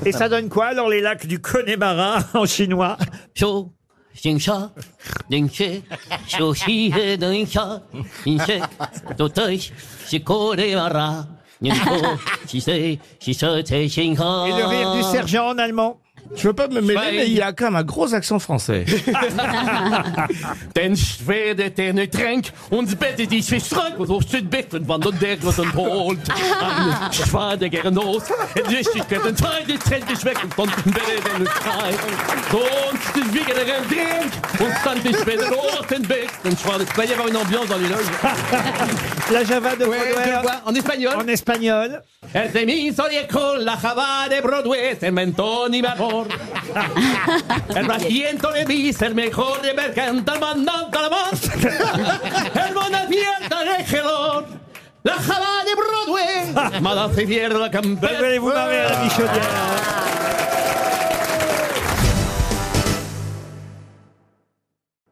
Et ça donne quoi alors les lacs du Connemara en chinois Et le rire du sergent en allemand je veux pas me mêler, mais il a quand même un gros accent français. Den Schwede, den ich tränk, und Bette, die ich schrank, und so steht Bett, und wann der Deck, und holt. Eine Schwade gern los, in Wichtigkeit, und zwei, die trennt dich weg, und dann den Bette, den ich tränk. So, und die Wiege, der gern tränk, und dann die Schwede, los, den Bett, den Schwade. Il va y avoir une ambiance dans les loges. La Java de Ouais, espagnol. en espagnol. El temiso viejo, la java de Broadway, el mentón y mejor. El batiento de bis, el mejor de mercante, el mandante la voz. El bonafienta de gelón. La java de Broadway, mala se pierde la Vous